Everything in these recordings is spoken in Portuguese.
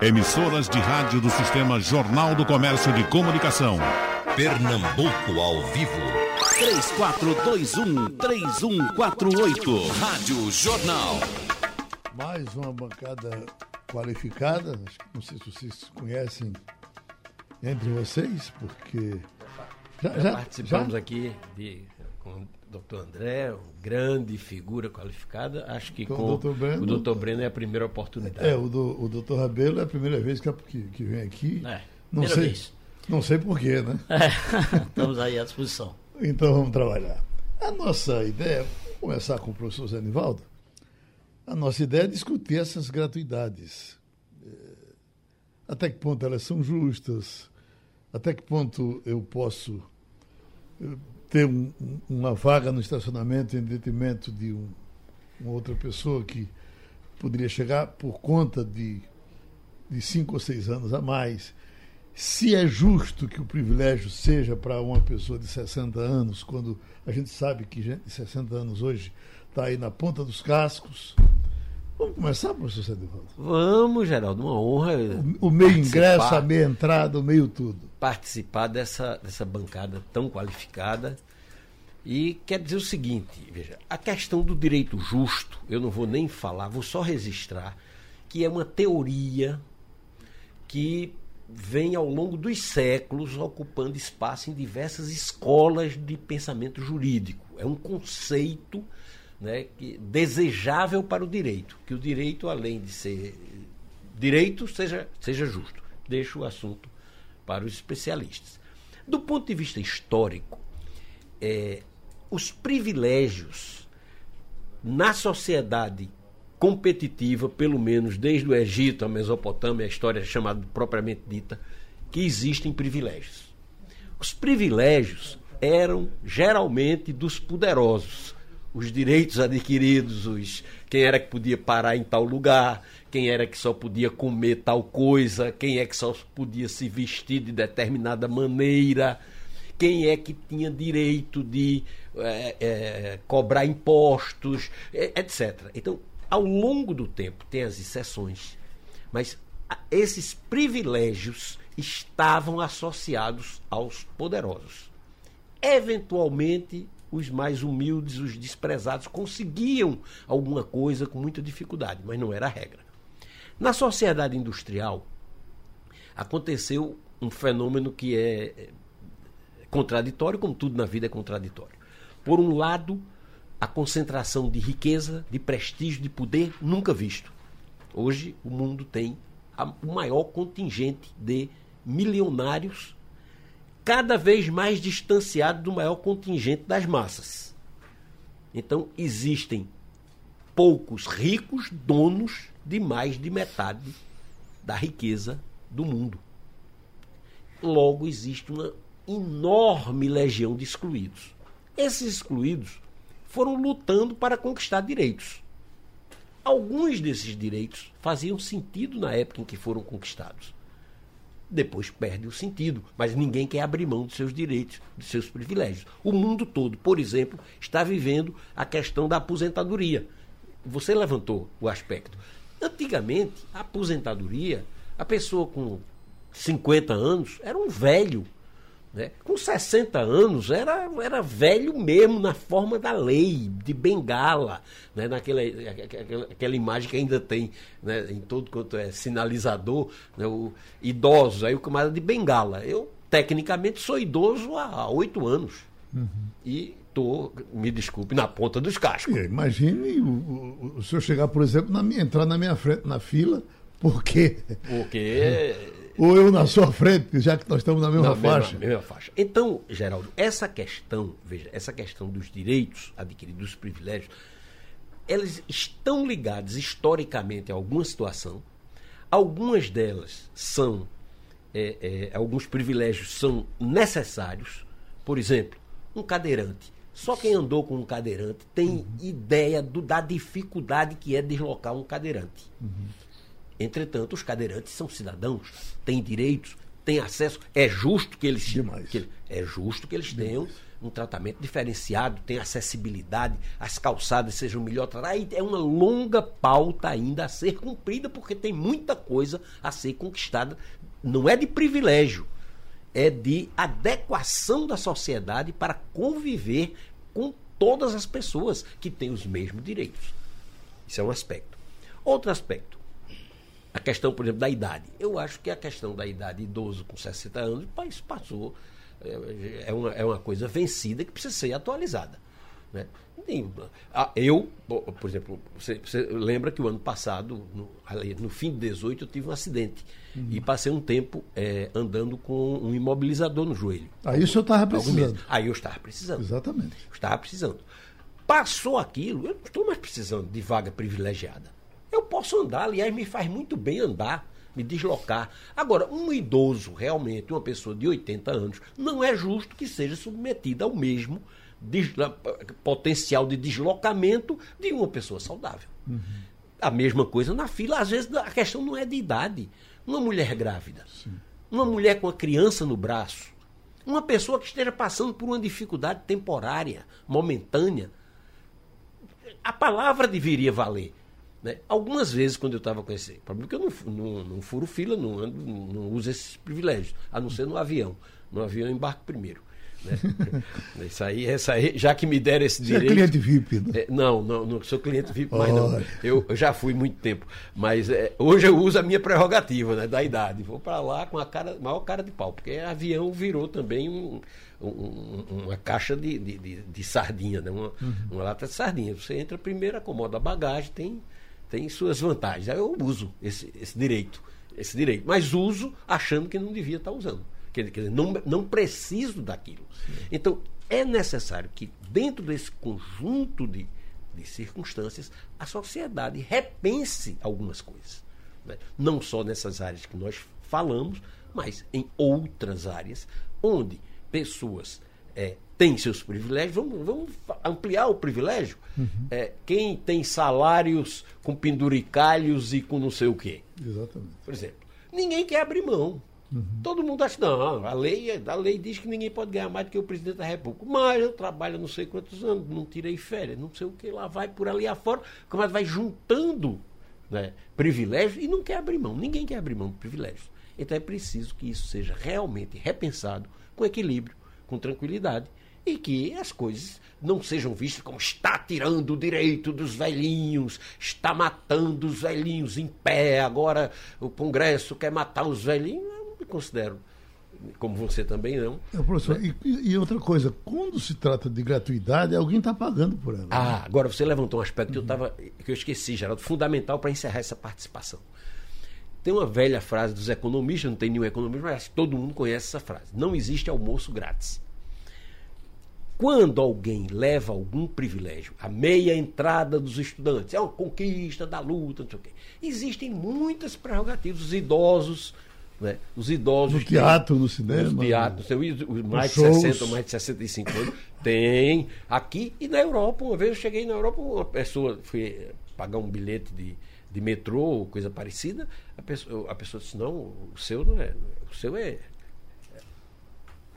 Emissoras de rádio do Sistema Jornal do Comércio de Comunicação. Pernambuco ao vivo. 3421-3148. Rádio Jornal. Mais uma bancada qualificada. Não sei se vocês conhecem entre vocês, porque. Já, já participamos já? aqui de, com o doutor André, grande figura qualificada. Acho que com, com o doutor Breno. O doutor Breno é a primeira oportunidade. É, o, do, o doutor Rabelo é a primeira vez que, que, que vem aqui. É, não sei, vez. Não sei porquê, né? É, estamos aí à disposição. Então vamos trabalhar. A nossa ideia, vou começar com o professor Zé Nivaldo, a nossa ideia é discutir essas gratuidades. É, até que ponto elas são justas, até que ponto eu posso ter um, uma vaga no estacionamento em detrimento de um, uma outra pessoa que poderia chegar por conta de, de cinco ou seis anos a mais. Se é justo que o privilégio seja para uma pessoa de 60 anos, quando a gente sabe que gente de 60 anos hoje está aí na ponta dos cascos, Vamos começar, professor Cedivaldo? Vamos, Geraldo, uma honra. O, o meio ingresso, a meia entrada, o meio tudo. Participar dessa, dessa bancada tão qualificada. E quer dizer o seguinte, veja, a questão do direito justo, eu não vou nem falar, vou só registrar que é uma teoria que vem ao longo dos séculos ocupando espaço em diversas escolas de pensamento jurídico. É um conceito né, que, desejável para o direito, que o direito, além de ser direito, seja, seja justo. Deixo o assunto para os especialistas. Do ponto de vista histórico, é, os privilégios na sociedade competitiva, pelo menos desde o Egito, a Mesopotâmia, a história chamada propriamente dita, que existem privilégios. Os privilégios eram geralmente dos poderosos, os direitos adquiridos, os quem era que podia parar em tal lugar, quem era que só podia comer tal coisa, quem é que só podia se vestir de determinada maneira, quem é que tinha direito de é, é, cobrar impostos, etc. Então, ao longo do tempo, tem as exceções, mas esses privilégios estavam associados aos poderosos. Eventualmente, os mais humildes, os desprezados, conseguiam alguma coisa com muita dificuldade, mas não era a regra. Na sociedade industrial, aconteceu um fenômeno que é, é contraditório, como tudo na vida é contraditório. Por um lado, a concentração de riqueza, de prestígio, de poder nunca visto. Hoje, o mundo tem o maior contingente de milionários cada vez mais distanciado do maior contingente das massas. Então, existem poucos ricos donos de mais de metade da riqueza do mundo. Logo, existe uma enorme legião de excluídos. Esses excluídos foram lutando para conquistar direitos. Alguns desses direitos faziam sentido na época em que foram conquistados depois perde o sentido. Mas ninguém quer abrir mão dos seus direitos, dos seus privilégios. O mundo todo, por exemplo, está vivendo a questão da aposentadoria. Você levantou o aspecto. Antigamente, a aposentadoria, a pessoa com 50 anos era um velho né? Com 60 anos, era, era velho mesmo na forma da lei, de bengala, né? Naquela, aquela, aquela imagem que ainda tem né? em todo quanto é sinalizador, né? o, idosos, aí o camarada de bengala. Eu, tecnicamente, sou idoso há oito anos. Uhum. E estou, me desculpe, na ponta dos cascos. imagine o, o, o senhor chegar, por exemplo, na minha, entrar na minha frente na fila, porque. Porque ou eu na sua frente, já que nós estamos na mesma na faixa. Mesma, mesma faixa. Então, Geraldo, essa questão, veja, essa questão dos direitos adquiridos, dos privilégios, elas estão ligadas historicamente a alguma situação. Algumas delas são, é, é, alguns privilégios são necessários. Por exemplo, um cadeirante. Só quem andou com um cadeirante tem uhum. ideia do, da dificuldade que é deslocar um cadeirante. Uhum. Entretanto, os cadeirantes são cidadãos, têm direitos, têm acesso. É justo que eles, que, é justo que eles tenham um tratamento diferenciado, tenha acessibilidade, as calçadas sejam melhor tratadas. É uma longa pauta ainda a ser cumprida, porque tem muita coisa a ser conquistada. Não é de privilégio, é de adequação da sociedade para conviver com todas as pessoas que têm os mesmos direitos. Isso é um aspecto. Outro aspecto, a questão, por exemplo, da idade. Eu acho que a questão da idade idoso com 60 anos, o país passou, é, é uma, é uma coisa vencida que precisa ser atualizada. Né? Eu, por exemplo, você, você, lembra que o ano passado, no, no, fim de 18, eu tive um acidente uhum. e passei um tempo é, andando com um imobilizador no joelho. Aí o senhor estava precisando. Aí eu estava precisando. Exatamente. Eu estava precisando. Passou aquilo, eu não estou mais precisando de vaga privilegiada. Eu posso andar, aliás, me faz muito bem andar, me deslocar. Agora, um idoso, realmente, uma pessoa de 80 anos, não é justo que seja submetida ao mesmo potencial de deslocamento de uma pessoa saudável. Uhum. A mesma coisa na fila, às vezes a questão não é de idade. Uma mulher grávida, Sim. uma mulher com a criança no braço, uma pessoa que esteja passando por uma dificuldade temporária, momentânea, a palavra deveria valer. Né? Algumas vezes, quando eu estava com esse problema, porque eu não, não, não furo fila, não, ando, não uso esses privilégios, a não ser no avião. No avião eu embarco primeiro. Né? isso, aí, isso aí, já que me deram esse direito. Você é cliente VIP, né? É, não, não, não sou cliente VIP, mas não. Eu, eu, já fui muito tempo. Mas é, hoje eu uso a minha prerrogativa né, da idade. Vou para lá com a cara, maior cara de pau, porque avião virou também um, um, uma caixa de, de, de, de sardinha, né? uma, uhum. uma lata de sardinha. Você entra primeiro, acomoda a bagagem, tem, tem suas vantagens. Aí eu uso esse, esse direito. Esse direito. Mas uso achando que não devia estar usando. Quer dizer, não, não preciso daquilo. Então, é necessário que, dentro desse conjunto de, de circunstâncias, a sociedade repense algumas coisas. Né? Não só nessas áreas que nós falamos, mas em outras áreas, onde pessoas é, têm seus privilégios, vamos, vamos ampliar o privilégio. Uhum. É, quem tem salários com penduricalhos e com não sei o quê. Exatamente. Por exemplo, ninguém quer abrir mão. Uhum. Todo mundo acha, não, a lei, a lei diz que ninguém pode ganhar mais do que o presidente da República. Mas eu trabalho não sei quantos anos, não tirei férias, não sei o que, lá vai por ali afora, como vai juntando né, privilégios e não quer abrir mão. Ninguém quer abrir mão de privilégios. Então é preciso que isso seja realmente repensado com equilíbrio, com tranquilidade e que as coisas não sejam vistas como está tirando o direito dos velhinhos, está matando os velhinhos em pé, agora o Congresso quer matar os velhinhos me considero, como você também não. É, professor, né? e, e, outra coisa, quando se trata de gratuidade, alguém está pagando por ela. Ah, né? agora você levantou um aspecto uhum. que, eu tava, que eu esqueci, Geraldo, fundamental para encerrar essa participação. Tem uma velha frase dos economistas, não tem nenhum economista, mas todo mundo conhece essa frase. Não existe almoço grátis. Quando alguém leva algum privilégio, a meia entrada dos estudantes, é uma conquista da luta, não sei o quê. Existem muitas prerrogativas. Os idosos né? Os idosos. No teatro, no cinema. No teatro, os mais de shows. 60, mais de 65 anos. Tem. Aqui e na Europa. Uma vez eu cheguei na Europa, uma pessoa foi pagar um bilhete de, de metrô ou coisa parecida. A pessoa, a pessoa disse: não, o seu não é. O seu é.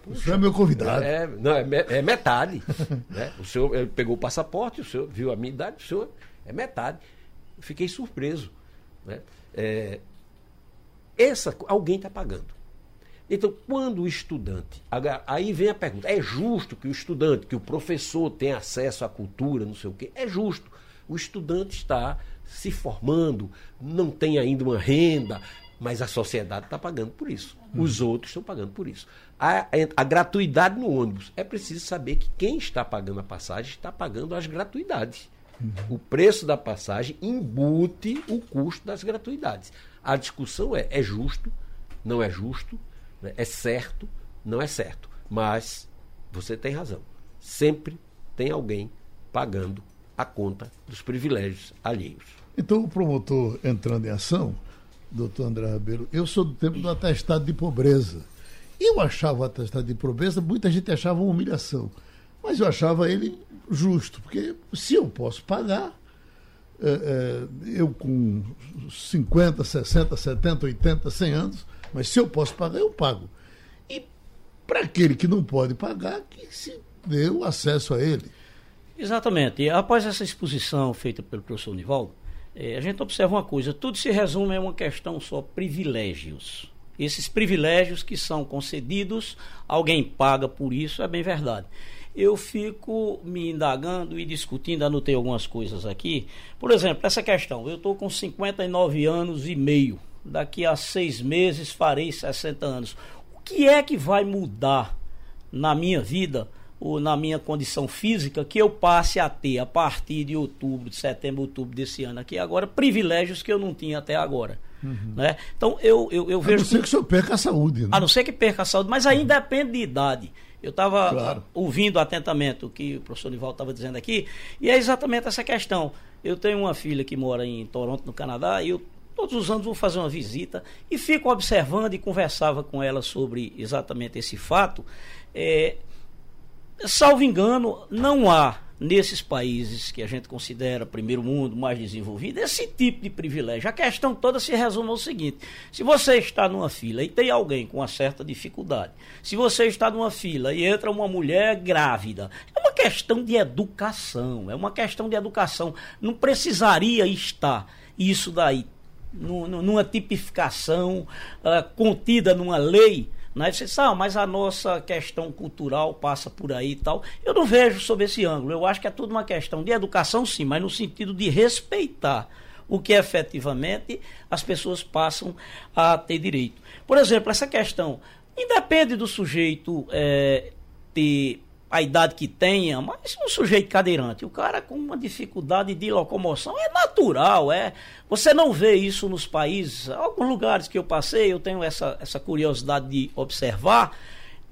O senhor é meu convidado. É, não, é, é metade. né? O senhor pegou o passaporte, o senhor viu a minha idade, o senhor é metade. fiquei surpreso. Né? É, essa, alguém está pagando. Então, quando o estudante. Aí vem a pergunta: é justo que o estudante, que o professor tenha acesso à cultura, não sei o quê? É justo. O estudante está se formando, não tem ainda uma renda, mas a sociedade está pagando por isso. Os outros estão pagando por isso. A, a, gratuidade no ônibus. É preciso saber que quem está pagando a passagem está pagando as gratuidades. Uhum. O preço da passagem embute o custo das gratuidades. A discussão é: é justo, não é justo, né? é certo, não é certo. Mas você tem razão. Sempre tem alguém pagando a conta dos privilégios alheios. Então, o promotor entrando em ação, doutor André Rabelo, eu sou do tempo do atestado de pobreza. Eu achava o atestado de pobreza, muita gente achava uma humilhação. Mas eu achava ele justo, porque se eu posso pagar, é, é, eu com 50, 60, 70, 80, 100 anos, mas se eu posso pagar, eu pago. E para aquele que não pode pagar, que se dê o acesso a ele. Exatamente. E após essa exposição feita pelo professor Nivaldo, eh, a gente observa uma coisa: tudo se resume a uma questão só privilégios. Esses privilégios que são concedidos, alguém paga por isso, é bem verdade. Eu fico me indagando e discutindo, anotei algumas coisas aqui. Por exemplo, essa questão: eu estou com 59 anos e meio, daqui a seis meses farei 60 anos. O que é que vai mudar na minha vida? Ou na minha condição física que eu passe a ter a partir de outubro, de setembro, outubro desse ano aqui agora privilégios que eu não tinha até agora. Uhum. Né? Então eu, eu, eu vejo. A não ser que o senhor perca a saúde. Né? A não ser que perca a saúde, mas aí depende de idade. Eu estava claro. ouvindo atentamente o que o professor Nival estava dizendo aqui, e é exatamente essa questão. Eu tenho uma filha que mora em Toronto, no Canadá, e eu todos os anos vou fazer uma visita e fico observando e conversava com ela sobre exatamente esse fato. É, salvo engano, não há nesses países que a gente considera primeiro mundo, mais desenvolvido, esse tipo de privilégio. A questão toda se resume ao seguinte: se você está numa fila e tem alguém com uma certa dificuldade, se você está numa fila e entra uma mulher grávida, é uma questão de educação, é uma questão de educação. Não precisaria estar isso daí numa tipificação uh, contida numa lei né? Sabe, ah, mas a nossa questão cultural passa por aí e tal. Eu não vejo sob esse ângulo. Eu acho que é tudo uma questão de educação, sim, mas no sentido de respeitar o que efetivamente as pessoas passam a ter direito. Por exemplo, essa questão, independe do sujeito é, ter a idade que tenha, mas um sujeito cadeirante, o cara com uma dificuldade de locomoção é natural, é. Você não vê isso nos países, alguns lugares que eu passei, eu tenho essa, essa curiosidade de observar.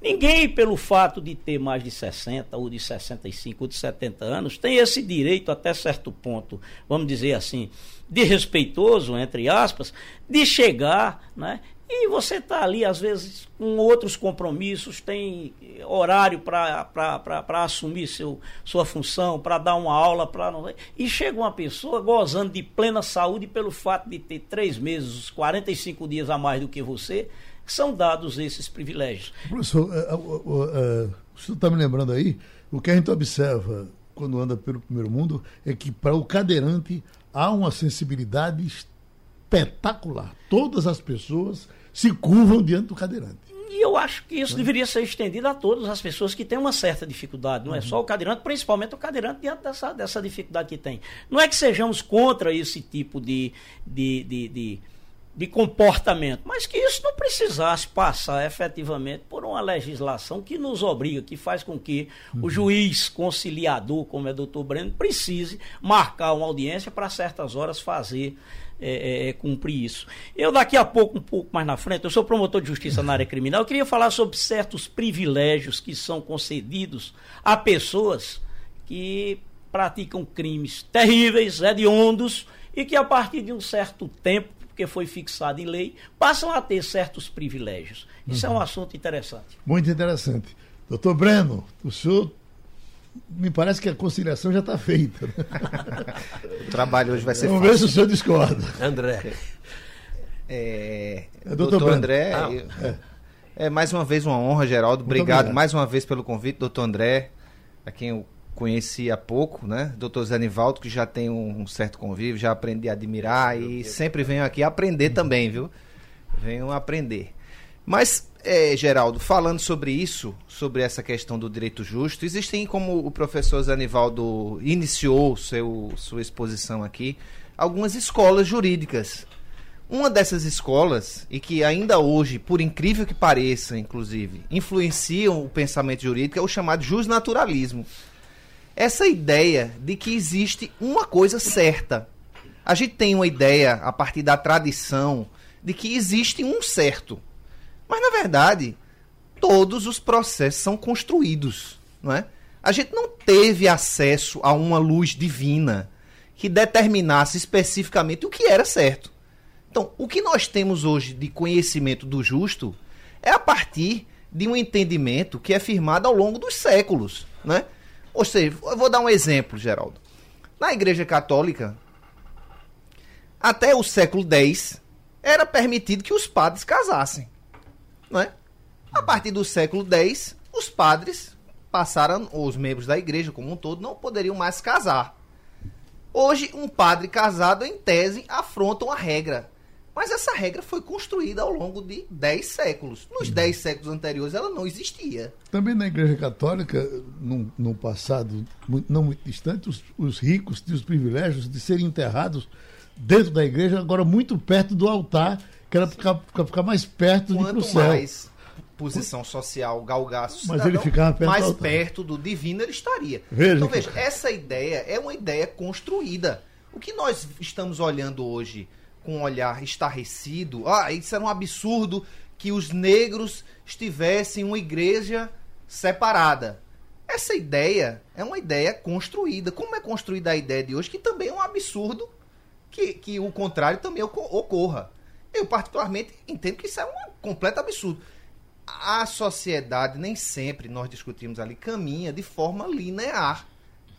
Ninguém, pelo fato de ter mais de 60, ou de 65, ou de 70 anos, tem esse direito até certo ponto, vamos dizer assim, de respeitoso, entre aspas, de chegar né, e você está ali, às vezes, com outros compromissos, tem horário para assumir seu, sua função, para dar uma aula, para E chega uma pessoa gozando de plena saúde pelo fato de ter três meses, 45 dias a mais do que você, são dados esses privilégios. Professor, uh, uh, uh, o senhor está me lembrando aí, o que a gente observa quando anda pelo primeiro mundo é que para o cadeirante há uma sensibilidade espetacular. Todas as pessoas se curvam diante do cadeirante. E eu acho que isso deveria ser estendido a todas as pessoas que têm uma certa dificuldade, não é só o cadeirante, principalmente o cadeirante diante dessa, dessa dificuldade que tem. Não é que sejamos contra esse tipo de, de, de, de, de comportamento, mas que isso não precisasse passar efetivamente por uma legislação que nos obriga, que faz com que uhum. o juiz conciliador, como é o doutor Breno, precise marcar uma audiência para certas horas fazer é, é, é, cumprir isso. Eu daqui a pouco, um pouco mais na frente, eu sou promotor de justiça na área criminal, eu queria falar sobre certos privilégios que são concedidos a pessoas que praticam crimes terríveis, hediondos, e que a partir de um certo tempo, porque foi fixado em lei, passam a ter certos privilégios. Isso uhum. é um assunto interessante. Muito interessante. Doutor Breno, o senhor me parece que a conciliação já está feita. Né? o trabalho hoje vai ser Vamos fácil. ver se o senhor discorda. André. É, é doutor, doutor André, ah, eu, é. é. mais uma vez uma honra, Geraldo. Obrigado, obrigado, mais uma vez pelo convite, doutor André, a quem eu conheci há pouco, né? Doutor Zé Nivaldo, que já tem um, um certo convívio, já aprendi a admirar e sempre venho aqui aprender também, viu? Venho aprender. Mas é, Geraldo, falando sobre isso, sobre essa questão do direito justo, existem, como o professor Zanivaldo iniciou seu, sua exposição aqui, algumas escolas jurídicas. Uma dessas escolas, e que ainda hoje, por incrível que pareça, inclusive, influenciam o pensamento jurídico, é o chamado justnaturalismo. Essa ideia de que existe uma coisa certa. A gente tem uma ideia, a partir da tradição, de que existe um certo mas, na verdade, todos os processos são construídos, não é? A gente não teve acesso a uma luz divina que determinasse especificamente o que era certo. Então, o que nós temos hoje de conhecimento do justo é a partir de um entendimento que é firmado ao longo dos séculos, né? Ou seja, eu vou dar um exemplo, Geraldo. Na Igreja Católica, até o século X, era permitido que os padres casassem. Não é? A partir do século X, os padres passaram, os membros da igreja como um todo, não poderiam mais casar. Hoje, um padre casado, em tese, afronta uma regra. Mas essa regra foi construída ao longo de 10 séculos. Nos 10 uhum. séculos anteriores, ela não existia. Também na Igreja Católica, no, no passado não muito distante, os, os ricos tinham os privilégios de serem enterrados dentro da igreja, agora muito perto do altar, que era ficar, ficar mais perto Quanto do céu. mais posição social galgasse Mas ele ficava perto mais perto do divino ele estaria. Veja então veja, essa ideia é uma ideia construída. O que nós estamos olhando hoje com um olhar estarrecido, ah, isso era um absurdo que os negros estivessem em uma igreja separada. Essa ideia é uma ideia construída. Como é construída a ideia de hoje, que também é um absurdo que, que o contrário também ocorra. Eu, particularmente, entendo que isso é um completo absurdo. A sociedade, nem sempre, nós discutimos ali, caminha de forma linear.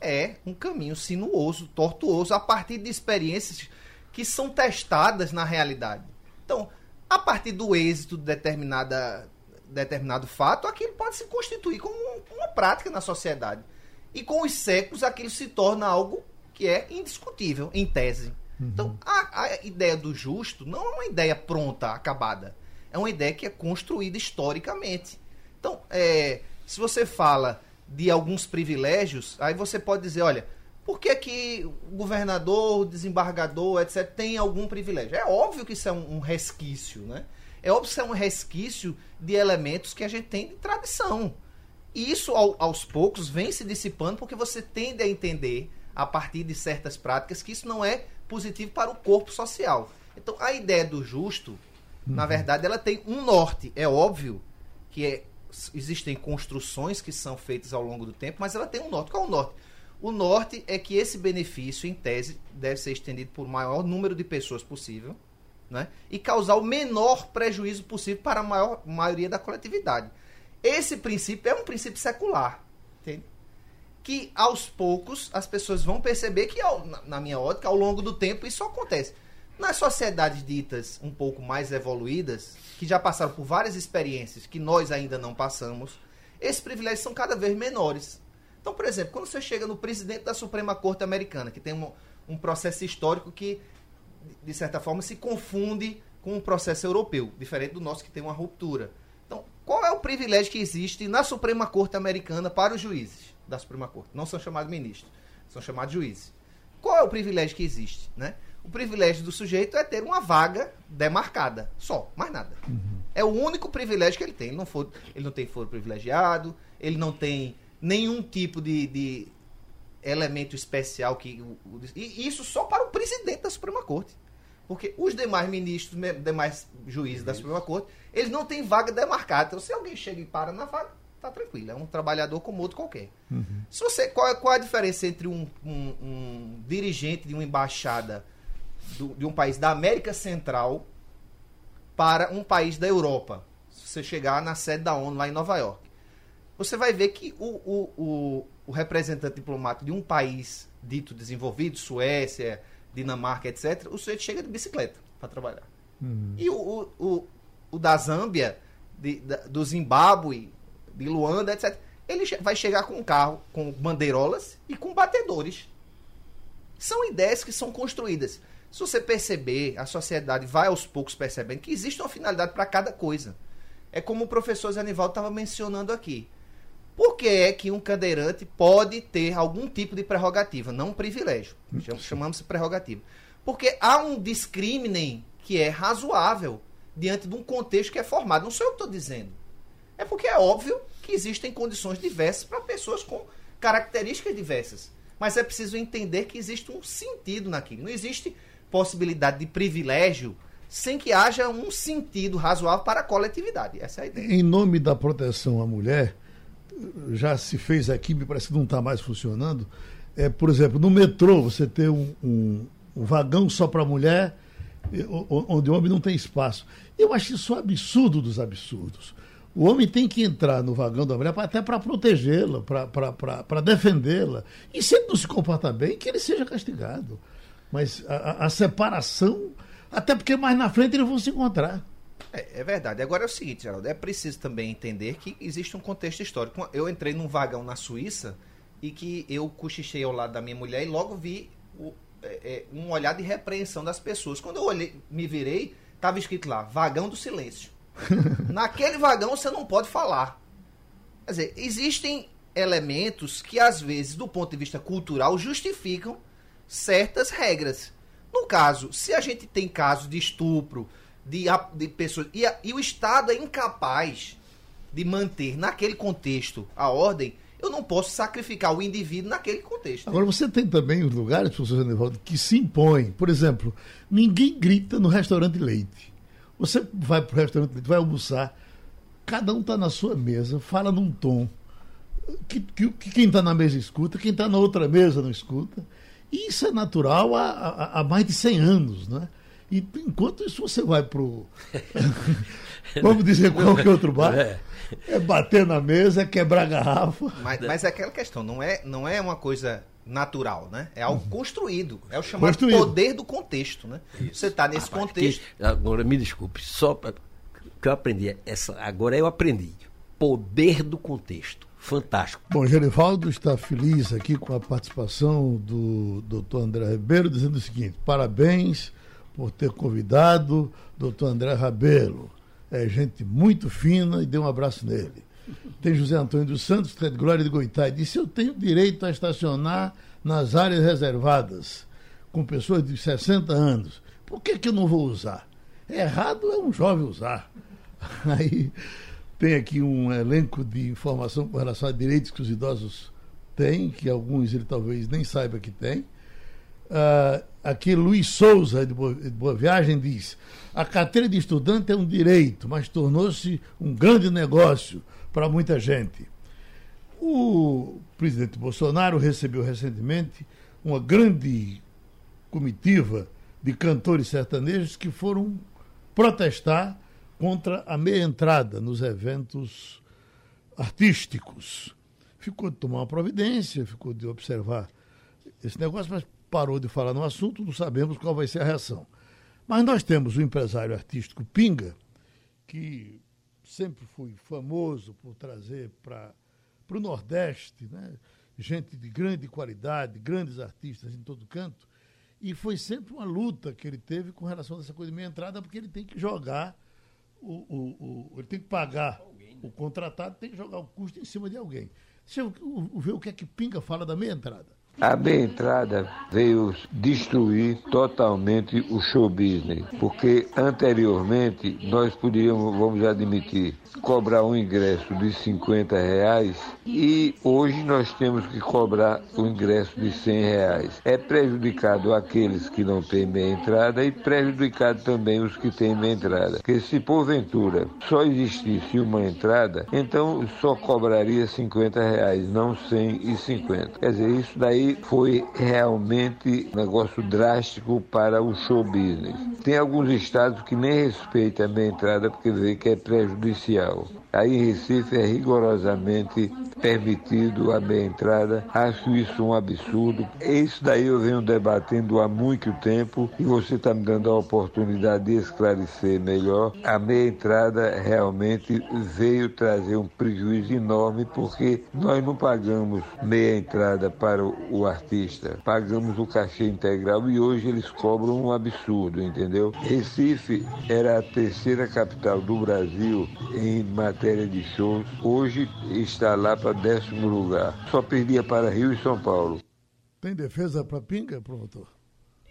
É um caminho sinuoso, tortuoso, a partir de experiências que são testadas na realidade. Então, a partir do êxito de determinada, determinado fato, aquilo pode se constituir como uma prática na sociedade. E com os séculos, aquilo se torna algo que é indiscutível, em tese. Uhum. Então, a, a ideia do justo não é uma ideia pronta, acabada. É uma ideia que é construída historicamente. Então, é, se você fala de alguns privilégios, aí você pode dizer, olha, por que, que o governador, o desembargador, etc., tem algum privilégio? É óbvio que isso é um, um resquício, né? É óbvio que isso é um resquício de elementos que a gente tem de tradição. E isso, ao, aos poucos, vem se dissipando porque você tende a entender, a partir de certas práticas, que isso não é positivo para o corpo social. Então, a ideia do justo, uhum. na verdade, ela tem um norte. É óbvio que é, existem construções que são feitas ao longo do tempo, mas ela tem um norte. Qual é o norte? O norte é que esse benefício, em tese, deve ser estendido por maior número de pessoas possível né? e causar o menor prejuízo possível para a maior maioria da coletividade. Esse princípio é um princípio secular. Que aos poucos as pessoas vão perceber que, na minha ótica, ao longo do tempo isso acontece. Nas sociedades ditas um pouco mais evoluídas, que já passaram por várias experiências que nós ainda não passamos, esses privilégios são cada vez menores. Então, por exemplo, quando você chega no presidente da Suprema Corte Americana, que tem um, um processo histórico que, de certa forma, se confunde com um processo europeu, diferente do nosso que tem uma ruptura. Então, qual é o privilégio que existe na Suprema Corte Americana para os juízes da Suprema Corte? Não são chamados ministros, são chamados juízes. Qual é o privilégio que existe? Né? O privilégio do sujeito é ter uma vaga demarcada, só, mais nada. Uhum. É o único privilégio que ele tem. Ele não, for, ele não tem foro privilegiado, ele não tem nenhum tipo de, de elemento especial que. E isso só para o presidente da Suprema Corte. Porque os demais ministros, demais juízes da Suprema Corte, eles não têm vaga demarcada. Então, se alguém chega e para na vaga, tá tranquilo. É um trabalhador como outro qualquer. Uhum. Se você, qual, é, qual é a diferença entre um, um, um dirigente de uma embaixada do, de um país da América Central para um país da Europa? Se você chegar na sede da ONU lá em Nova York você vai ver que o, o, o, o representante diplomático de um país dito desenvolvido, Suécia, Dinamarca, etc., o sujeito chega de bicicleta para trabalhar. Uhum. E o, o, o, da Zâmbia, de, da, do Zimbábue, de Luanda, etc., ele vai chegar com um carro com bandeirolas e com batedores. São ideias que são construídas. Se você perceber, a sociedade vai aos poucos percebendo que existe uma finalidade para cada coisa. É como o professor Zanivaldo estava mencionando aqui. Por que é que um cadeirante pode ter algum tipo de prerrogativa, não um privilégio? Chamamos de prerrogativa. Porque há um discriminem que é razoável diante de um contexto que é formado. Não sou eu que estou dizendo. É porque é óbvio que existem condições diversas para pessoas com características diversas. Mas é preciso entender que existe um sentido naquilo. Não existe possibilidade de privilégio sem que haja um sentido razoável para a coletividade. Essa é a ideia. Em nome da proteção à mulher, já se fez aqui, me parece que não está mais funcionando. É, por exemplo, no metrô, você tem um, um, um vagão só para mulher, onde o homem não tem espaço. Eu acho isso um absurdo dos absurdos. O homem tem que entrar no vagão da mulher até para protegê-la, para defendê-la. E se ele não se comportar bem, que ele seja castigado. Mas a, a separação, até porque mais na frente eles vão se encontrar. É, é, verdade. Agora é o seguinte, Geraldo, é preciso também entender que existe um contexto histórico. Eu entrei num vagão na Suíça e que eu cochichei ao lado da minha mulher e logo vi o, é, é um olhar de repreensão das pessoas. Quando eu olhei, me virei, estava escrito lá, vagão do silêncio. Naquele vagão você não pode falar. Quer dizer, existem elementos que, às vezes, do ponto de vista cultural, justificam certas regras. No caso, se a gente tem casos de estupro, de, de pessoas. E, e o Estado é incapaz de manter naquele contexto a ordem, eu não posso sacrificar o indivíduo naquele contexto. Agora, você tem também os lugares, professor que se impõem. Por exemplo, ninguém grita no restaurante leite. Você vai para o restaurante vai almoçar, cada um está na sua mesa, fala num tom que, que, que quem está na mesa escuta, quem está na outra mesa não escuta. E isso é natural há, há, há mais de 100 anos, né? E enquanto isso você vai para o. Vamos dizer qualquer outro bar. É. é bater na mesa, é quebrar garrafa. Mas, mas é aquela questão, não é, não é uma coisa natural, né? É algo construído. É o chamado construído. poder do contexto, né? Isso. Você está nesse ah, contexto. Que, agora me desculpe, só que eu aprendi essa. Agora eu aprendi. Poder do contexto fantástico. Bom, Gerivaldo está feliz aqui com a participação do doutor André Ribeiro, dizendo o seguinte: parabéns por ter convidado doutor André Rabelo. É gente muito fina e dê um abraço nele. Tem José Antônio dos Santos, de Glória de Goitá, e disse: Eu tenho direito a estacionar nas áreas reservadas, com pessoas de 60 anos. Por que, que eu não vou usar? É errado é um jovem usar. Aí tem aqui um elenco de informação com relação a direitos que os idosos têm, que alguns ele talvez nem saiba que tem. Uh, aqui Luiz Souza, de Boa, de Boa Viagem, diz: a carteira de estudante é um direito, mas tornou-se um grande negócio para muita gente. O presidente Bolsonaro recebeu recentemente uma grande comitiva de cantores sertanejos que foram protestar contra a meia entrada nos eventos artísticos. Ficou de tomar uma providência, ficou de observar esse negócio, mas parou de falar no assunto, não sabemos qual vai ser a reação. Mas nós temos o empresário artístico Pinga, que sempre foi famoso por trazer para o Nordeste né, gente de grande qualidade, grandes artistas em todo canto, e foi sempre uma luta que ele teve com relação a essa coisa de meia entrada, porque ele tem que jogar o, o, o, ele tem que pagar o contratado, tem que jogar o custo em cima de alguém. Deixa eu ver o que é que Pinga fala da meia entrada. A bem entrada veio destruir totalmente o show business, porque anteriormente nós poderíamos, vamos admitir, cobrar um ingresso de 50 reais e hoje nós temos que cobrar o um ingresso de 100 reais. É prejudicado aqueles que não têm meia entrada e prejudicado também os que têm meia entrada. Porque se porventura só existisse uma entrada, então só cobraria 50 reais, não 150. Quer dizer, isso daí aí foi realmente um negócio drástico para o show business. Tem alguns estados que nem respeitam a minha entrada porque vê que é prejudicial. Aí em Recife é rigorosamente permitido a meia entrada. Acho isso um absurdo. Isso daí eu venho debatendo há muito tempo e você está me dando a oportunidade de esclarecer melhor. A meia entrada realmente veio trazer um prejuízo enorme porque nós não pagamos meia entrada para o artista, pagamos o cachê integral e hoje eles cobram um absurdo, entendeu? Recife era a terceira capital do Brasil em matéria matéria de shows, hoje está lá para décimo lugar. Só perdia para Rio e São Paulo. Tem defesa para Pinga, promotor?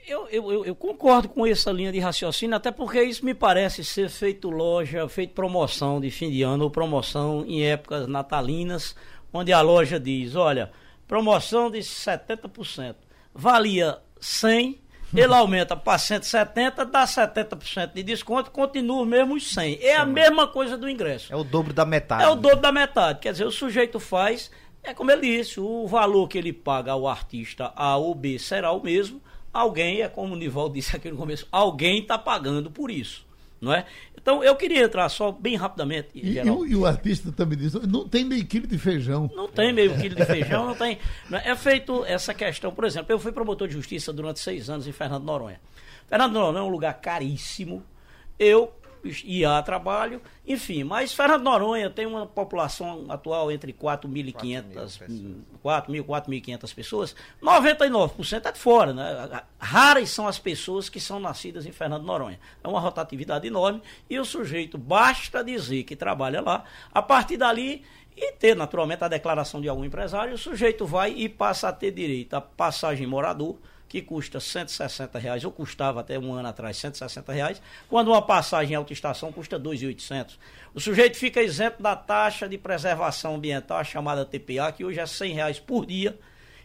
Eu, eu, eu, concordo com essa linha de raciocínio, até porque isso me parece ser feito loja, feito promoção de fim de ano ou promoção em épocas natalinas, onde a loja diz, olha, promoção de 70%. Valia 100, ele aumenta para 170, dá 70% de desconto, continua os mesmos 100. É a mesma coisa do ingresso. É o dobro da metade. É o dobro da metade. Quer dizer, o sujeito faz, é como ele disse, o valor que ele paga ao artista A ou B será o mesmo. Alguém, é como o Nivaldo disse aqui no começo, alguém está pagando por isso não é? Então eu queria entrar só bem rapidamente. E, e, o, e o, artista também diz: não tem meio quilo de feijão. Não tem meio quilo de feijão, não tem. É? é feito essa questão, por exemplo, eu fui promotor de justiça durante seis anos em Fernando Noronha. Fernando Noronha é um lugar caríssimo. Eu e há trabalho, enfim. Mas Fernando Noronha tem uma população atual entre 4.500, 4.000, 4.500 pessoas, 99% é de fora, né? Raras são as pessoas que são nascidas em Fernando Noronha. É uma rotatividade enorme e o sujeito basta dizer que trabalha lá, a partir dali e ter naturalmente a declaração de algum empresário, o sujeito vai e passa a ter direito a passagem morador, que custa 160 reais, ou custava até um ano atrás 160 reais, quando uma passagem em autoestação custa 2.800. O sujeito fica isento da taxa de preservação ambiental, a chamada TPA, que hoje é 100 reais por dia,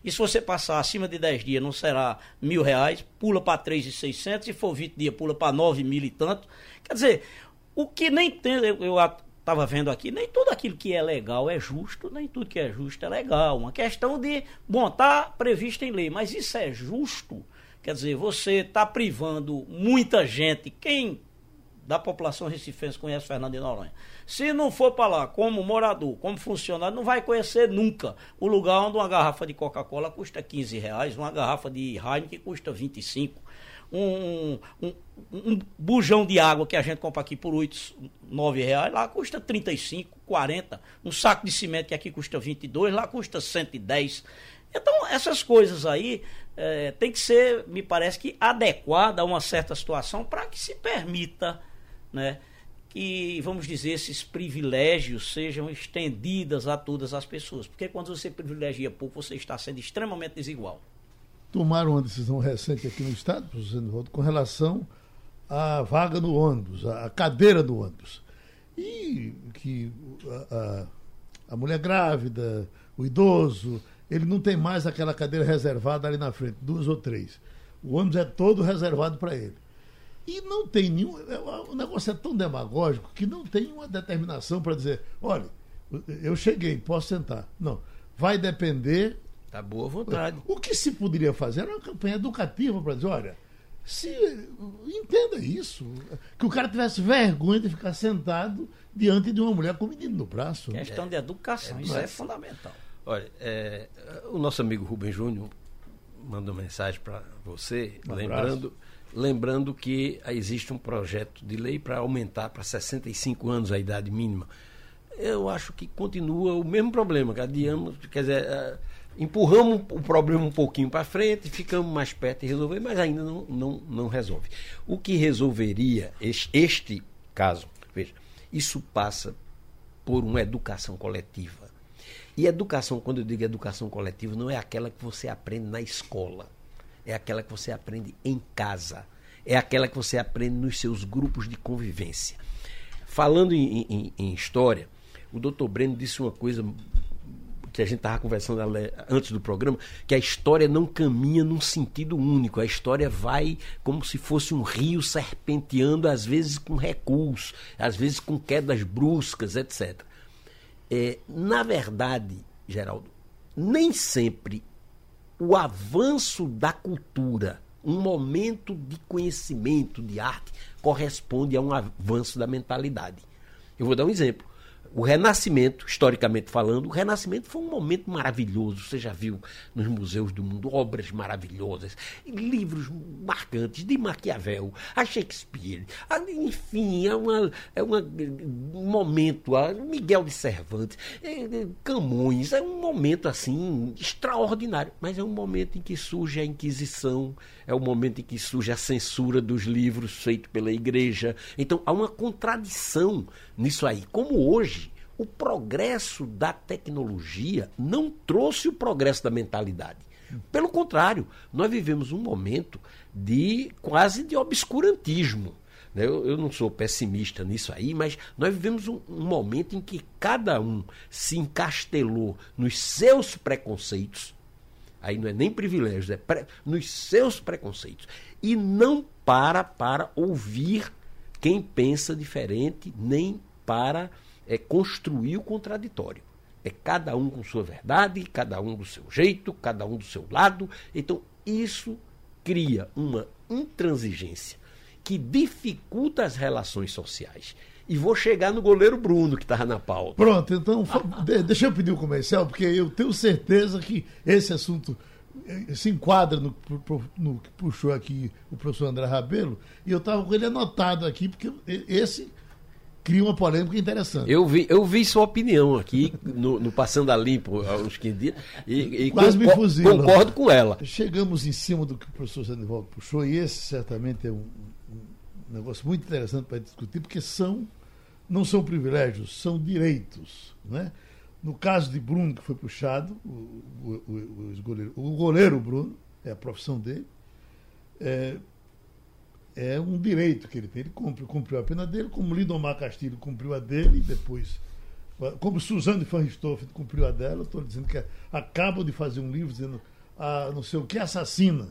e se você passar acima de 10 dias, não será mil reais, pula para 3.600, se for 20 dias, pula para 9 mil e tanto. Quer dizer, o que nem tem, eu, eu estava vendo aqui, nem tudo aquilo que é legal é justo, nem tudo que é justo é legal. Uma questão de, bom, está previsto em lei, mas isso é justo? Quer dizer, você está privando muita gente, quem da população recifense conhece Fernando de Noronha. Se não for para lá como morador, como funcionário, não vai conhecer nunca o lugar onde uma garrafa de Coca-Cola custa 15 reais, uma garrafa de Heineken custa 25 um, um, um, bujão de água que a gente compra aqui por 8, 9 reais, lá custa 35, 40. Um saco de cimento que aqui custa 22, lá custa 110. Então, essas coisas aí é, tem que ser, me parece que, adequada a uma certa situação para que se permita, né? que, vamos dizer, esses privilégios sejam estendidos a todas as pessoas. Porque quando você privilegia pouco, você está sendo extremamente desigual tomaram uma decisão recente aqui no Estado, com relação à vaga no ônibus, à cadeira do ônibus. E que a, a, a mulher grávida, o idoso, ele não tem mais aquela cadeira reservada ali na frente, duas ou três. O ônibus é todo reservado para ele. E não tem nenhum. É, o negócio é tão demagógico que não tem uma determinação para dizer: olha, eu cheguei, posso sentar. Não. Vai depender Tá boa vontade. O que se poderia fazer era uma campanha educativa para dizer, olha, se entenda isso, que o cara tivesse vergonha de ficar sentado diante de uma mulher com um menino no braço. Questão de educação, é, isso é fundamental. Olha, é, o nosso amigo Rubem Júnior mandou mensagem para você, um lembrando, lembrando que existe um projeto de lei para aumentar para 65 anos a idade mínima. Eu acho que continua o mesmo problema, que adiamos, quer dizer, é, empurramos o problema um pouquinho para frente, ficamos mais perto de resolver, mas ainda não, não, não resolve. O que resolveria este, caso, veja, isso passa por uma educação coletiva. E educação, quando eu digo educação coletiva, não é aquela que você aprende na escola, é aquela que você aprende em casa, é aquela que você aprende nos seus grupos de convivência. Falando em, em, em história, o doutor Breno disse uma coisa que a gente estava conversando antes do programa, que a história não caminha num sentido único. A história vai como se fosse um rio serpenteando, às vezes com recuos, às vezes com quedas bruscas, etc. É, na verdade, Geraldo, nem sempre o avanço da cultura, um momento de conhecimento, de arte, corresponde a um avanço da mentalidade. Eu vou dar um exemplo. O Renascimento, historicamente falando, o Renascimento foi um momento maravilhoso. Você já viu nos museus do mundo obras maravilhosas, livros marcantes de Maquiavel, a Shakespeare, a, enfim, é, uma, é uma, um momento, a Miguel de Cervantes, é, é, Camões, é um momento assim extraordinário, mas é um momento em que surge a Inquisição, é o momento em que surge a censura dos livros feitos pela igreja. Então há uma contradição nisso aí. Como hoje o progresso da tecnologia não trouxe o progresso da mentalidade. Pelo contrário, nós vivemos um momento de quase de obscurantismo. Né? Eu, eu não sou pessimista nisso aí, mas nós vivemos um, um momento em que cada um se encastelou nos seus preconceitos, aí não é nem privilégio, é nos seus preconceitos, e não para para ouvir quem pensa diferente, nem para é construir o contraditório. É cada um com sua verdade, cada um do seu jeito, cada um do seu lado. Então, isso cria uma intransigência que dificulta as relações sociais. E vou chegar no goleiro Bruno, que estava na pauta. Pronto, então deixa eu pedir o um comercial, porque eu tenho certeza que esse assunto se enquadra no, no, que puxou aqui o professor André Rabelo, e eu estava com ele anotado aqui, porque esse cria uma polêmica interessante. Eu vi, eu vi sua opinião aqui no, no Passando a Limpo há uns 15 dias e, e Quase me fuzilam. concordo com ela. Chegamos em cima do que o professor Sandivaldo puxou, e esse certamente é um, um negócio muito interessante para discutir, porque são, não são privilégios, são direitos. Né? No caso de Bruno, que foi puxado, o, o, o, goleiro, o goleiro Bruno, é a profissão dele, é, é um direito que ele tem. Ele cumpriu, cumpriu a pena dele, como Lindomar Castilho cumpriu a dele, e depois, como Suzane van Richthofen cumpriu a dela. Estou dizendo que acabam de fazer um livro dizendo a não sei o que assassina.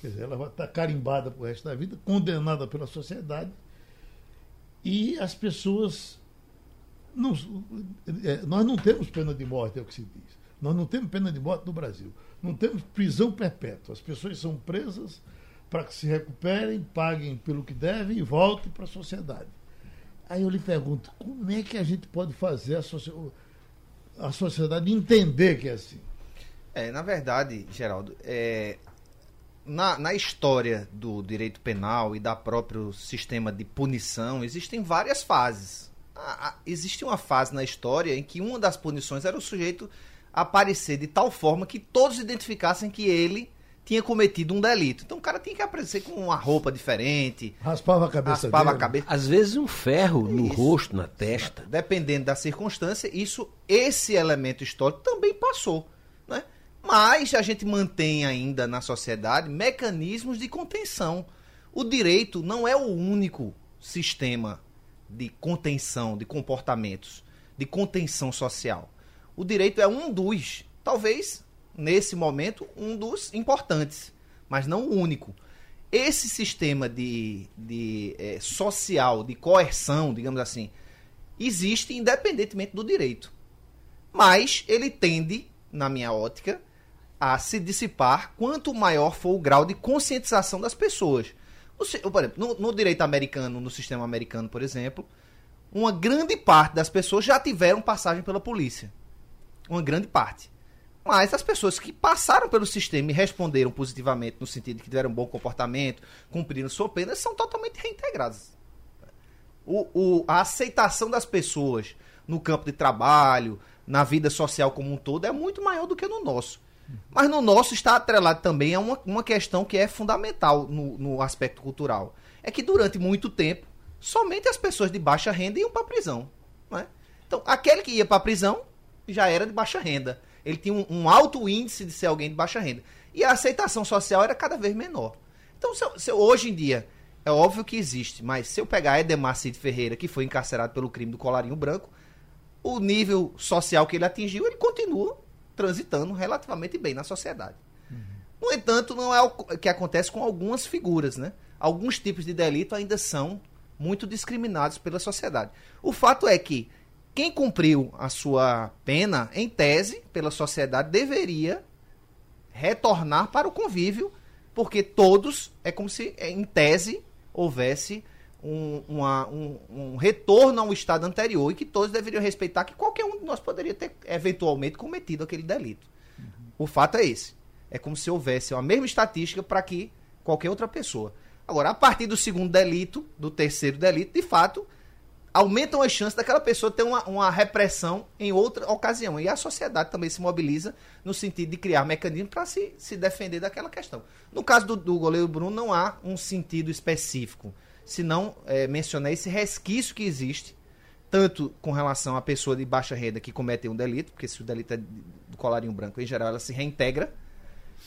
Quer dizer, ela vai estar carimbada para o resto da vida, condenada pela sociedade. E as pessoas. É, nós não temos pena de morte, é o que se diz. Nós não temos pena de morte no Brasil. Não temos prisão perpétua. As pessoas são presas para que se recuperem, paguem pelo que devem e voltem para a sociedade. Aí eu lhe pergunto, como é que a gente pode fazer a, a sociedade entender que é assim? É, na verdade, Geraldo, é, na, na história do direito penal e da próprio sistema de punição, existem várias fases. Ah, existe uma fase na história em que uma das punições era o sujeito aparecer de tal forma que todos identificassem que ele tinha cometido um delito. Então o cara tinha que aparecer com uma roupa diferente. Raspava a cabeça Raspava dele. a cabeça. Às vezes um ferro no isso. rosto, na testa. Dependendo da circunstância, isso, esse elemento histórico também passou. Né? Mas a gente mantém ainda na sociedade mecanismos de contenção. O direito não é o único sistema de contenção de comportamentos, de contenção social. O direito é um dos, talvez nesse momento, um dos importantes, mas não o único. Esse sistema de, de é, social, de coerção, digamos assim, existe independentemente do direito. Mas ele tende, na minha ótica, a se dissipar quanto maior for o grau de conscientização das pessoas. Por exemplo, no, no direito americano, no sistema americano, por exemplo, uma grande parte das pessoas já tiveram passagem pela polícia. Uma grande parte. Mas as pessoas que passaram pelo sistema e responderam positivamente, no sentido de que tiveram um bom comportamento, cumpriram sua pena, são totalmente reintegradas. O, o, a aceitação das pessoas no campo de trabalho, na vida social como um todo, é muito maior do que no nosso. Mas no nosso está atrelado também a uma, uma questão que é fundamental no, no aspecto cultural. É que durante muito tempo, somente as pessoas de baixa renda iam para a prisão. É? Então, aquele que ia para a prisão já era de baixa renda ele tinha um, um, alto índice de ser alguém de baixa renda. E a aceitação social era cada vez menor. Então, se eu, se eu, hoje em dia, é óbvio que existe, mas se eu pegar Edemar Cid Ferreira, que foi encarcerado pelo crime do colarinho branco, o nível social que ele atingiu, ele continua transitando relativamente bem na sociedade. Uhum. No entanto, não é o que acontece com algumas figuras, né? Alguns tipos de delito ainda são muito discriminados pela sociedade. O fato é que quem cumpriu a sua pena, em tese, pela sociedade, deveria retornar para o convívio, porque todos, é como se, em tese, houvesse um, uma, um, um, retorno ao estado anterior e que todos deveriam respeitar que qualquer um de nós poderia ter eventualmente cometido aquele delito. Uhum. O fato é esse. É como se houvesse a mesma estatística para que qualquer outra pessoa. Agora, a partir do segundo delito, do terceiro delito, de fato, aumentam as chances daquela pessoa ter uma, uma repressão em outra ocasião. E a sociedade também se mobiliza no sentido de criar mecanismos para se, se defender daquela questão. No caso do, do goleiro Bruno, não há um sentido específico, senão é, mencionar esse resquício que existe, tanto com relação à pessoa de baixa renda que comete um delito, porque se o delito é do colarinho branco, em geral ela se reintegra,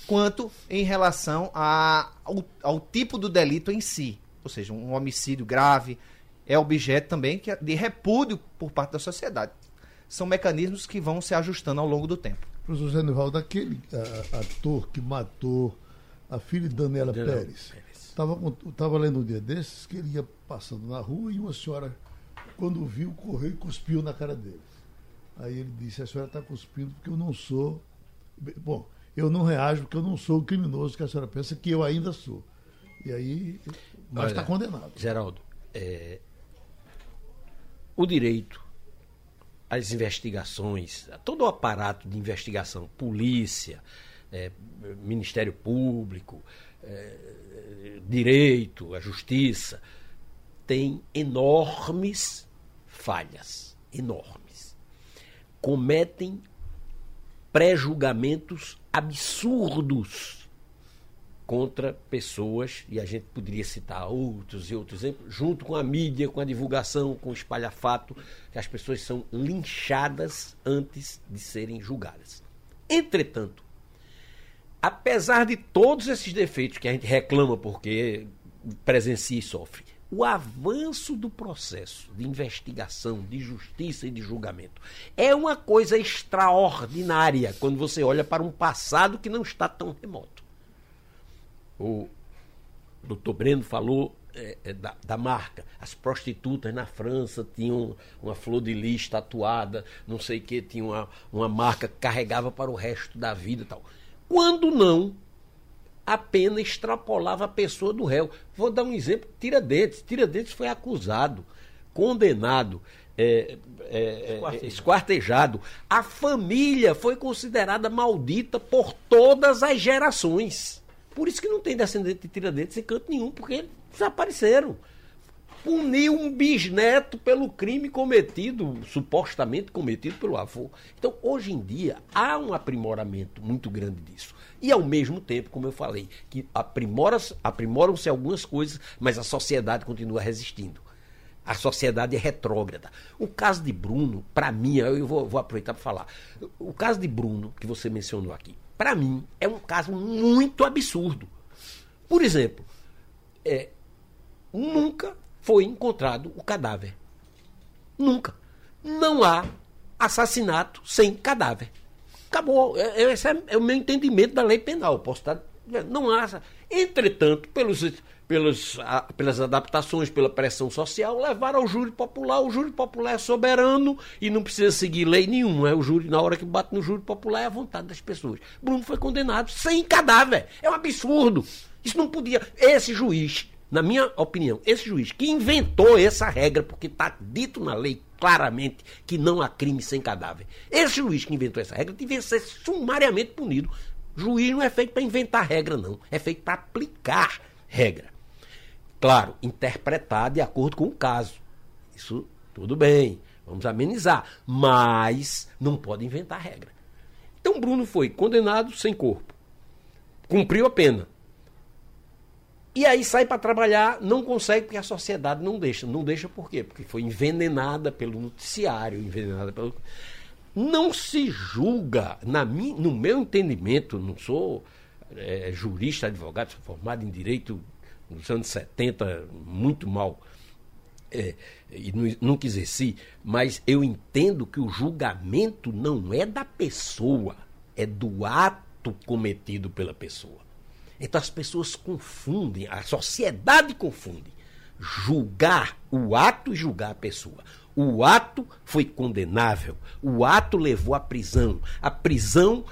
quanto em relação a, ao, ao tipo do delito em si. Ou seja, um homicídio grave, é objeto também é de repúdio por parte da sociedade. São mecanismos que vão se ajustando ao longo do tempo. Professor Zé Nivaldo, aquele ator que matou a filha de Daniela Pérez, estava lendo um dia desses que ele ia passando na rua e uma senhora, quando viu, correu e cuspiu na cara dele. Aí ele disse, a senhora está cuspindo porque eu não sou. Bom, eu não reajo porque eu não sou o criminoso que a senhora pensa que eu ainda sou. E aí, mas está condenado. Geraldo, é, o direito, as investigações, todo o aparato de investigação, polícia, é, Ministério Público, é, Direito, a Justiça, tem enormes falhas, enormes. Cometem pré-julgamentos absurdos contra pessoas, e a gente poderia citar outros e outros exemplos, junto com a mídia, com a divulgação, com o espalhafato, que as pessoas são linchadas antes de serem julgadas. Entretanto, apesar de todos esses defeitos que a gente reclama porque presencia e sofre, o avanço do processo de investigação, de justiça e de julgamento é uma coisa extraordinária quando você olha para um passado que não está tão remoto. O doutor Breno falou é, é, da, da, marca. As prostitutas na França tinham uma flor de lis tatuada, não sei o que, tinha uma, uma marca que carregava para o resto da vida tal. Quando não, a pena extrapolava a pessoa do réu. Vou dar um exemplo: Tiradentes. Tiradentes foi acusado, condenado, é, é, esquartejado. esquartejado. A família foi considerada maldita por todas as gerações. Por isso que não tem descendente de Tiradentes em canto nenhum, porque desapareceram. Puniu um bisneto pelo crime cometido, supostamente cometido pelo avô. Então, hoje em dia, há um aprimoramento muito grande disso. E ao mesmo tempo, como eu falei, que aprimoram-se algumas coisas, mas a sociedade continua resistindo. A sociedade é retrógrada. O caso de Bruno, para mim, eu vou, vou aproveitar para falar. O caso de Bruno, que você mencionou aqui, para mim, é um caso muito absurdo. Por exemplo, é, nunca foi encontrado o cadáver. Nunca. Não há assassinato sem cadáver. Acabou. É, é, esse é, é, o meu entendimento da lei penal. Posso estar. Não há. Entretanto, pelos, pelos, pelas adaptações, pela pressão social, levaram ao júri popular. O júri popular é soberano e não precisa seguir lei nenhuma. É o júri, na hora que bate no júri popular, é a vontade das pessoas. Bruno foi condenado sem cadáver. É um absurdo. Isso não podia. Esse juiz, na minha opinião, esse juiz que inventou essa regra, porque está dito na lei claramente que não há crime sem cadáver. Esse juiz que inventou essa regra devia ser sumariamente punido. Juiz não é feito para inventar regra, não. É feito para aplicar regra. Claro, interpretar de acordo com o caso. Isso tudo bem, vamos amenizar. Mas não pode inventar regra. Então Bruno foi condenado sem corpo. Cumpriu a pena. E aí sai para trabalhar, não consegue porque a sociedade não deixa. Não deixa por quê? Porque foi envenenada pelo noticiário, envenenada pelo. Não se julga, na minha, no meu entendimento, não sou é, jurista, advogado, sou formado em direito nos anos 70, muito mal. É, e nunca exerci, mas eu entendo que o julgamento não é da pessoa, é do ato cometido pela pessoa. Então as pessoas confundem, a sociedade confunde julgar o ato e julgar a pessoa. O ato foi condenável, o ato levou à prisão. A prisão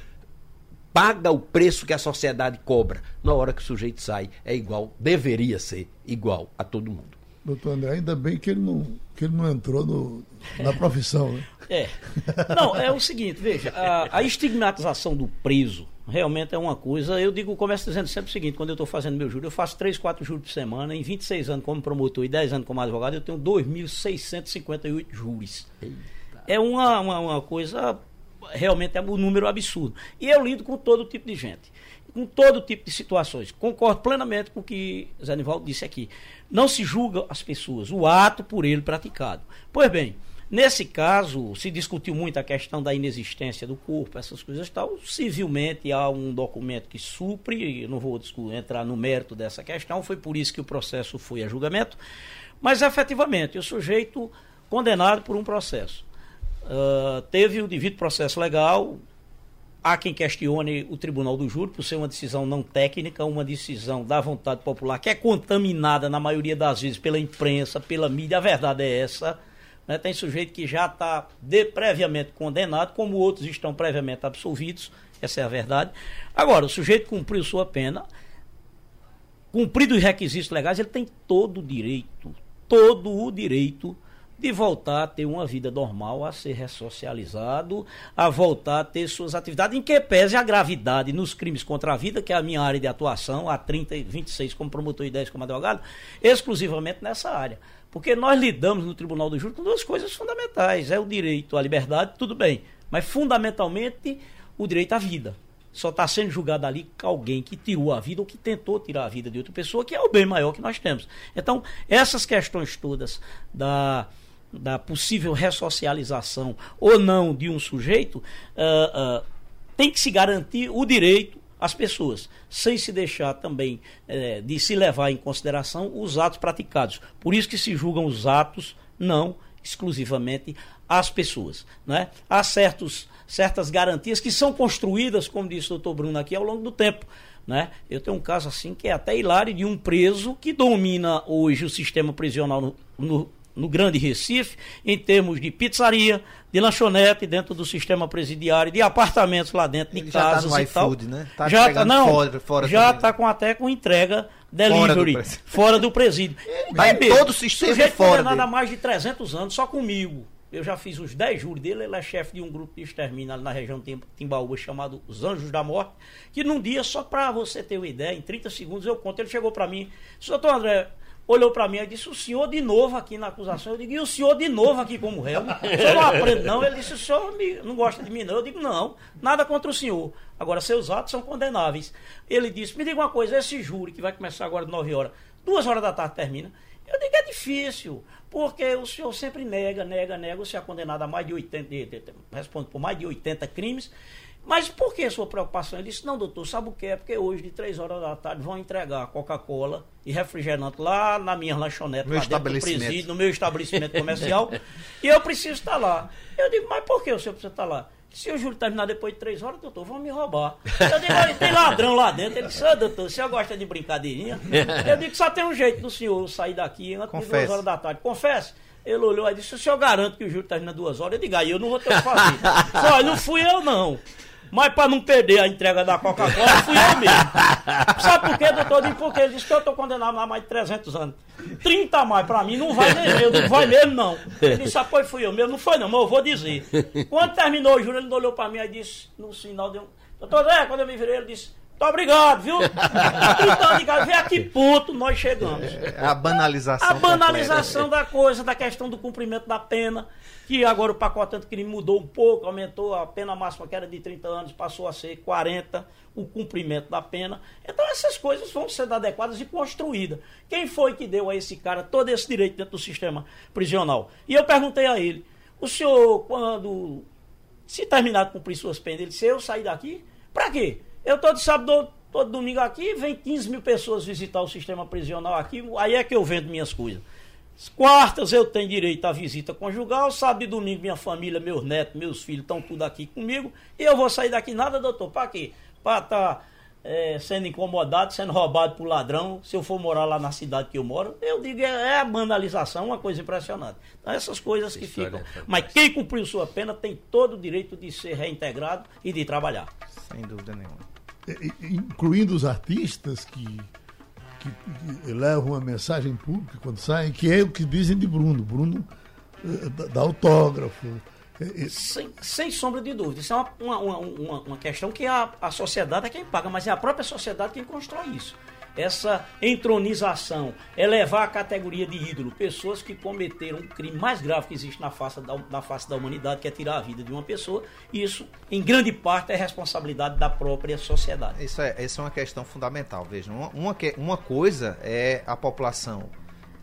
paga o preço que a sociedade cobra. Na hora que o sujeito sai, é igual, deveria ser igual a todo mundo. Doutor André, ainda bem que ele não, que ele não entrou no, na profissão, né? É. Não, é o seguinte, veja, a, a estigmatização do preso realmente é uma coisa. Eu digo, começo dizendo sempre o seguinte: quando eu estou fazendo meu júri, eu faço 3, 4 júris por semana. Em 26 anos como promotor e 10 anos como advogado, eu tenho 2.658 júris. É uma, uma, uma, coisa, realmente é um número absurdo. E eu lido com todo tipo de gente, com todo tipo de situações. Concordo plenamente com o que Zé Nivaldo disse aqui. Não se julga as pessoas, o ato por ele praticado. Pois bem. Nesse caso, se discutiu muito a questão da inexistência do corpo, essas coisas tal. Civilmente, há um documento que supre, não vou entrar no mérito dessa questão, foi por isso que o processo foi a julgamento. Mas, efetivamente, o sujeito condenado por um processo. Uh, teve o devido processo legal. Há quem questione o Tribunal do Júri por ser uma decisão não técnica, uma decisão da vontade popular, que é contaminada, na maioria das vezes, pela imprensa, pela mídia. A verdade é essa né? Tem sujeito que já está previamente condenado, como outros estão previamente absolvidos, essa é a verdade. Agora, o sujeito cumpriu sua pena, cumprido os requisitos legais, ele tem todo o direito, todo o direito de voltar a ter uma vida normal, a ser ressocializado, a voltar a ter suas atividades, em que pese a gravidade nos crimes contra a vida, que é a minha área de atuação, há 30 e 26 como promotor e 10 como advogado, exclusivamente nessa área. Porque nós lidamos no Tribunal do Júri com duas coisas fundamentais: é o direito à liberdade, tudo bem, mas fundamentalmente o direito à vida. Só está sendo julgado ali alguém que tirou a vida ou que tentou tirar a vida de outra pessoa, que é o bem maior que nós temos. Então, essas questões todas da da possível ressocialização ou não de um sujeito, uh, uh, tem que se garantir o direito às pessoas, sem se deixar também uh, de se levar em consideração os atos praticados. Por isso que se julgam os atos, não exclusivamente as pessoas. Né? Há certos, certas garantias que são construídas, como disse o doutor Bruno aqui, ao longo do tempo. Né? Eu tenho um caso assim que é até hilário de um preso que domina hoje o sistema prisional no, no no Grande Recife, em termos de pizzaria, de lanchonete dentro do sistema presidiário, de apartamentos lá dentro, de Ele casas já tá no e tal. Né? Tá já tá, não, fora, fora já está com até com entrega delivery fora do, fora do presídio. Vai todo o sistema sujeito fora condenado há mais de 300 anos só comigo. Eu já fiz os 10 júris dele, ele é chefe de um grupo de extermínio ali na região de Timbaúba chamado Os Anjos da Morte, que num dia, só para você ter uma ideia, em 30 segundos eu conto, ele chegou para mim, doutor André, olhou para mim e disse: O senhor de novo aqui na acusação. Eu digo: E o senhor de novo aqui como réu? O senhor não aprende, não? Ele disse: O senhor não gosta de mim, não? Eu digo: Não, nada contra o senhor. Agora, seus atos são condenáveis. Ele disse: Me diga uma coisa: esse júri que vai começar agora de 9 horas, duas horas da tarde termina. Eu digo: É difícil, porque o senhor sempre nega, nega, nega. O senhor é condenado a mais de 80, responde por mais de 80 crimes. Mas por que a sua preocupação? Ele disse, não, doutor, sabe o que é? Porque hoje, de três horas da tarde, vão entregar Coca-Cola e refrigerante lá na minha lanchonete, meu lá dentro do presídio, no meu estabelecimento comercial, e eu preciso estar lá. Eu digo, mas por que o senhor precisa estar lá? Se o júri terminar depois de três horas, doutor, vão me roubar. Eu digo, olha, tem ladrão lá dentro. Ele disse, ô doutor, o senhor gosta de brincadeirinha? Eu digo, só tem um jeito do senhor sair daqui antes Confesse. de duas horas da tarde. Confesse. Ele olhou e disse, o senhor garante que o júri termina duas horas? Eu digo, aí eu não vou ter o que fazer. Só, não fui eu não. Mas para não perder a entrega da Coca-Cola, fui eu mesmo. Sabe por quê, doutor? Porque ele disse que eu estou condenado há mais de 300 anos. 30 a mais para mim, não vai nem eu, não vai mesmo não. Ele disse, ah, fui eu mesmo. Não foi não, mas eu vou dizer. Quando terminou o júri, ele olhou para mim e disse, no sinal de um... Doutor Zé, quando eu me virei, ele disse, muito obrigado, viu? Então, vê a que ponto nós chegamos. É a banalização. A banalização completa. da coisa, da questão do cumprimento da pena, que agora o pacote anticrime mudou um pouco, aumentou a pena máxima que era de 30 anos, passou a ser 40, o cumprimento da pena. Então essas coisas vão ser adequadas e construídas. Quem foi que deu a esse cara todo esse direito dentro do sistema prisional? E eu perguntei a ele, o senhor, quando se terminar de cumprir suas penas, ele disse, eu sair daqui? Para quê? Eu todo sábado, todo domingo aqui, vem 15 mil pessoas visitar o sistema prisional aqui, aí é que eu vendo minhas coisas. Quartas eu tenho direito à visita conjugal, sábado e domingo minha família, meus netos, meus filhos estão tudo aqui comigo. E eu vou sair daqui nada, doutor, para quê? Para estar tá, é, sendo incomodado, sendo roubado por ladrão, se eu for morar lá na cidade que eu moro. Eu digo, é, é a banalização, uma coisa impressionante. Então essas coisas Essa que ficam. É Mas quem cumpriu sua pena tem todo o direito de ser reintegrado e de trabalhar. Sem dúvida nenhuma. É, incluindo os artistas que, que, que, levam uma mensagem pública quando saem, que é o que dizem de Bruno. Bruno eh, dá autógrafo. É, é sem, sem sombra de dúvida. Isso é uma, uma, uma, uma questão que a, a sociedade é quem paga, mas é a própria sociedade quem constrói isso essa entronização, elevar a categoria de ídolo, pessoas que cometeram o crime mais grave que existe na face da, na face da humanidade, que é tirar a vida de uma pessoa, isso, em grande parte, é responsabilidade da própria sociedade. Isso é, essa é uma questão fundamental. Vejam, uma, uma, uma coisa é a população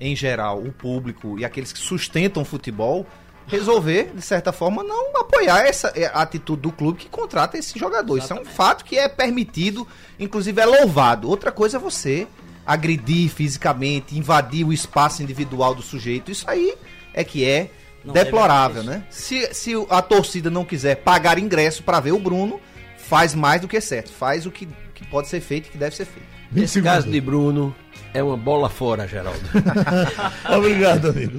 em geral, o público e aqueles que sustentam o futebol resolver, de certa forma, não apoiar essa é, atitude do clube que contrata esse jogador. Exatamente. Isso é um fato que é permitido, inclusive é louvado. Outra coisa é você agredir fisicamente, invadir o espaço individual do sujeito. Isso aí é que é não deplorável, né? Se, se a torcida não quiser pagar ingresso para ver o Bruno, faz mais do que certo. Faz o que, que pode ser feito e que deve ser feito. Nesse caso de Bruno, é uma bola fora, Geraldo. Obrigado, amigo.